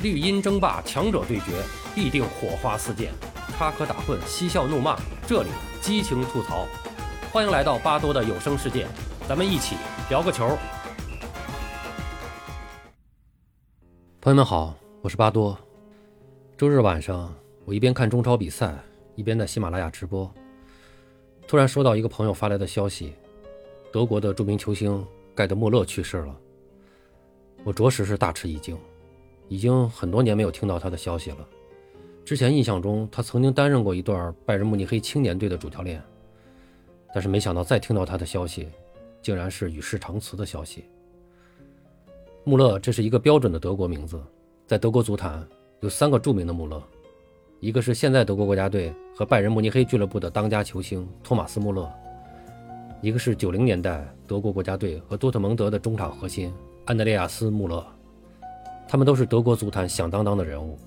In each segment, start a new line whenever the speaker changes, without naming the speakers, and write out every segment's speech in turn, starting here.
绿茵争霸，强者对决，必定火花四溅，插科打诨，嬉笑怒骂，这里激情吐槽。欢迎来到巴多的有声世界，咱们一起聊个球。朋友们好，我是巴多。周日晚上，我一边看中超比赛，一边在喜马拉雅直播，突然收到一个朋友发来的消息：德国的著名球星盖德穆勒去世了。我着实是大吃一惊。已经很多年没有听到他的消息了。之前印象中，他曾经担任过一段拜仁慕尼黑青年队的主教练，但是没想到再听到他的消息，竟然是与世长辞的消息。穆勒，这是一个标准的德国名字，在德国足坛有三个著名的穆勒，一个是现在德国国家队和拜仁慕尼黑俱乐部的当家球星托马斯·穆勒，一个是九零年代德国国家队和多特蒙德的中场核心安德烈亚斯·穆勒。他们都是德国足坛响当当的人物，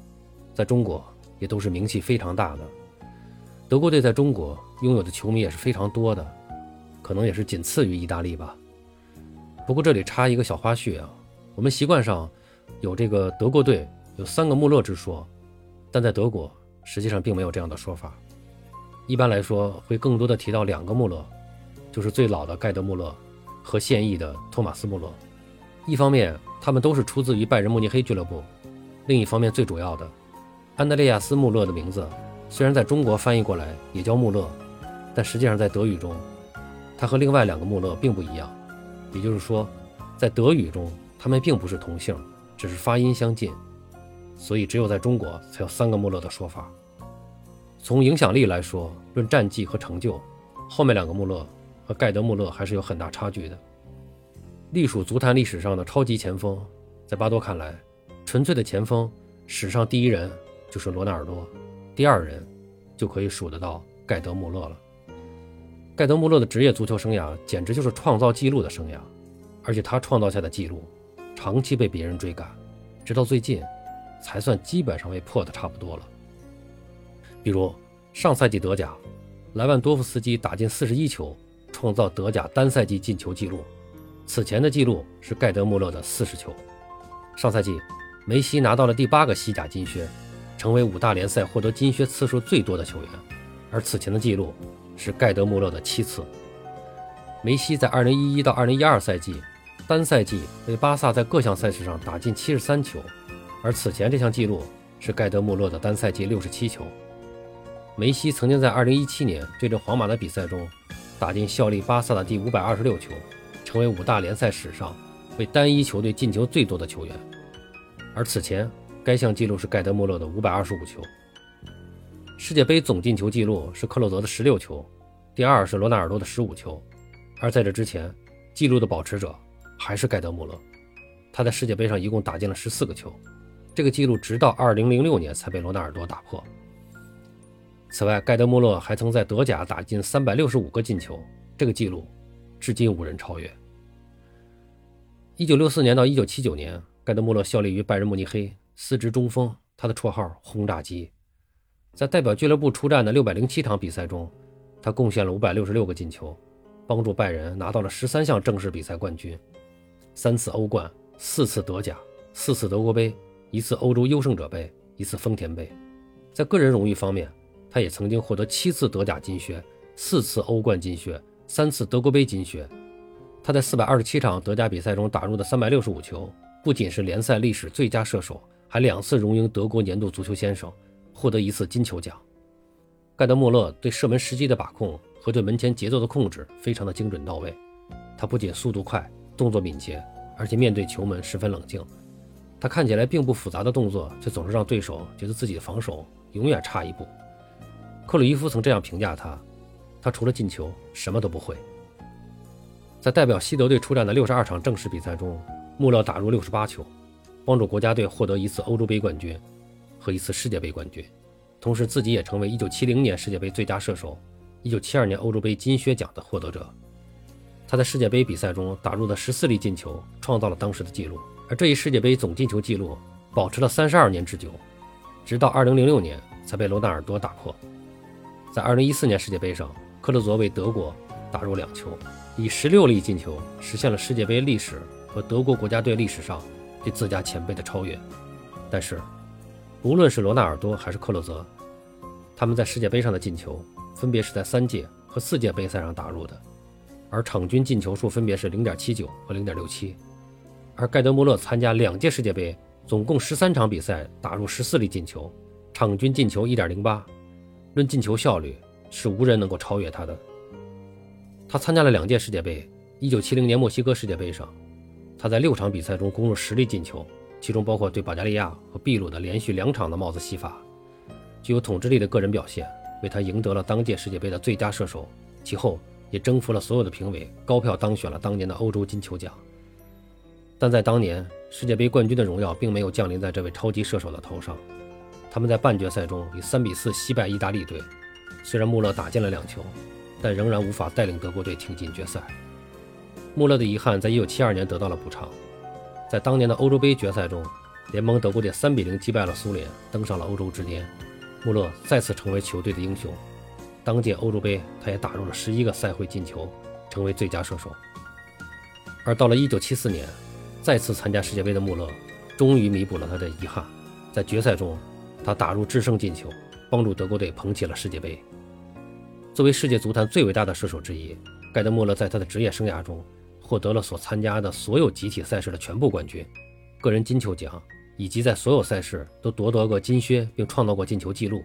在中国也都是名气非常大的。德国队在中国拥有的球迷也是非常多的，可能也是仅次于意大利吧。不过这里插一个小花絮啊，我们习惯上有这个德国队有三个穆勒之说，但在德国实际上并没有这样的说法。一般来说会更多的提到两个穆勒，就是最老的盖德穆勒和现役的托马斯穆勒。一方面，他们都是出自于拜仁慕尼黑俱乐部；另一方面，最主要的，安德烈亚斯·穆勒的名字虽然在中国翻译过来也叫穆勒，但实际上在德语中，他和另外两个穆勒并不一样。也就是说，在德语中，他们并不是同姓，只是发音相近，所以只有在中国才有三个穆勒的说法。从影响力来说，论战绩和成就，后面两个穆勒和盖德·穆勒还是有很大差距的。隶属足坛历史上的超级前锋，在巴多看来，纯粹的前锋史上第一人就是罗纳尔多，第二人就可以数得到盖德穆勒了。盖德穆勒的职业足球生涯简直就是创造纪录的生涯，而且他创造下的纪录长期被别人追赶，直到最近才算基本上被破的差不多了。比如上赛季德甲，莱万多夫斯基打进四十一球，创造德甲单赛季进球纪录。此前的记录是盖德穆勒的四十球。上赛季，梅西拿到了第八个西甲金靴，成为五大联赛获得金靴次数最多的球员。而此前的记录是盖德穆勒的七次。梅西在2011到2012赛季单赛季为巴萨在各项赛事上打进七十三球，而此前这项记录是盖德穆勒的单赛季六十七球。梅西曾经在2017年对阵皇马的比赛中打进效力巴萨的第五百二十六球。成为五大联赛史上为单一球队进球最多的球员，而此前该项纪录是盖德穆勒的五百二十五球。世界杯总进球纪录是克洛泽的十六球，第二是罗纳尔多的十五球，而在这之前，纪录的保持者还是盖德穆勒，他在世界杯上一共打进了十四个球，这个纪录直到二零零六年才被罗纳尔多打破。此外，盖德穆勒还曾在德甲打进三百六十五个进球，这个纪录至今无人超越。一九六四年到一九七九年，盖德穆勒效力于拜仁慕尼黑，司职中锋。他的绰号“轰炸机”。在代表俱乐部出战的六百零七场比赛中，他贡献了五百六十六个进球，帮助拜仁拿到了十三项正式比赛冠军，三次欧冠，四次德甲，四次德国杯，一次欧洲优胜者杯，一次丰田杯。在个人荣誉方面，他也曾经获得七次德甲金靴，四次欧冠金靴，三次德国杯金靴。他在四百二十七场德甲比赛中打入的三百六十五球，不仅是联赛历史最佳射手，还两次荣膺德国年度足球先生，获得一次金球奖。盖德穆勒对射门时机的把控和对门前节奏的控制非常的精准到位。他不仅速度快，动作敏捷，而且面对球门十分冷静。他看起来并不复杂的动作，却总是让对手觉得自己的防守永远差一步。克鲁伊夫曾这样评价他：他除了进球什么都不会。在代表西德队出战的六十二场正式比赛中，穆勒打入六十八球，帮助国家队获得一次欧洲杯冠军和一次世界杯冠军，同时自己也成为1970年世界杯最佳射手、1972年欧洲杯金靴奖的获得者。他在世界杯比赛中打入的十四粒进球，创造了当时的纪录，而这一世界杯总进球纪录保持了三十二年之久，直到2006年才被罗纳尔多打破。在2014年世界杯上，克洛泽为德国打入两球。以十六粒进球实现了世界杯历史和德国国家队历史上对自家前辈的超越。但是，无论是罗纳尔多还是克洛泽，他们在世界杯上的进球分别是在三届和四届杯赛上打入的，而场均进球数分别是零点七九和零点六七。而盖德穆勒参加两届世界杯，总共十三场比赛打入十四粒进球，场均进球一点零八，论进球效率是无人能够超越他的。他参加了两届世界杯，一九七零年墨西哥世界杯上，他在六场比赛中攻入十粒进球，其中包括对保加利亚和秘鲁的连续两场的帽子戏法，具有统治力的个人表现为他赢得了当届世界杯的最佳射手，其后也征服了所有的评委，高票当选了当年的欧洲金球奖。但在当年世界杯冠军的荣耀并没有降临在这位超级射手的头上。他们在半决赛中以三比四惜败意大利队。虽然穆勒打进了两球，但仍然无法带领德国队挺进决赛。穆勒的遗憾在1972年得到了补偿。在当年的欧洲杯决赛中，联盟德国队3比0击败了苏联，登上了欧洲之巅。穆勒再次成为球队的英雄。当届欧洲杯，他也打入了11个赛会进球，成为最佳射手。而到了1974年。再次参加世界杯的穆勒，终于弥补了他的遗憾。在决赛中，他打入制胜进球，帮助德国队捧起了世界杯。作为世界足坛最伟大的射手之一，盖德穆勒在他的职业生涯中获得了所参加的所有集体赛事的全部冠军、个人金球奖，以及在所有赛事都夺得过金靴并创造过进球纪录。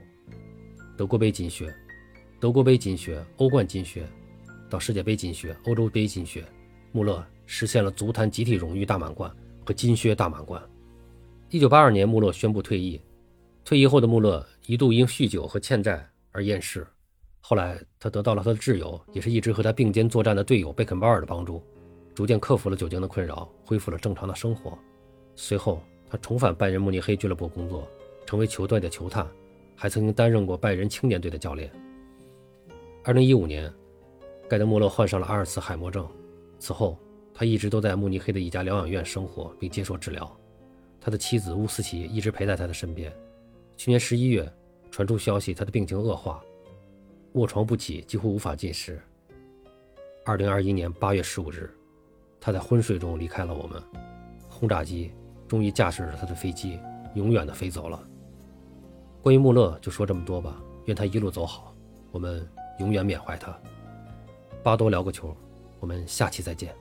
德国杯金靴、德国杯金靴、欧冠金靴，到世界杯金靴、欧洲杯金靴，穆勒。实现了足坛集体荣誉大满贯和金靴大满贯。一九八二年，穆勒宣布退役。退役后的穆勒一度因酗酒和欠债而厌世，后来他得到了他的挚友，也是一直和他并肩作战的队友贝肯鲍尔的帮助，逐渐克服了酒精的困扰，恢复了正常的生活。随后，他重返拜仁慕尼黑俱乐部工作，成为球队的球探，还曾经担任过拜仁青年队的教练。二零一五年，盖德穆勒患上了阿尔茨海默症，此后。他一直都在慕尼黑的一家疗养院生活并接受治疗，他的妻子乌斯奇一直陪在他的身边。去年十一月，传出消息他的病情恶化，卧床不起，几乎无法进食。二零二一年八月十五日，他在昏睡中离开了我们。轰炸机终于驾驶着他的飞机永远的飞走了。关于穆勒，就说这么多吧。愿他一路走好，我们永远缅怀他。巴多聊个球，我们下期再见。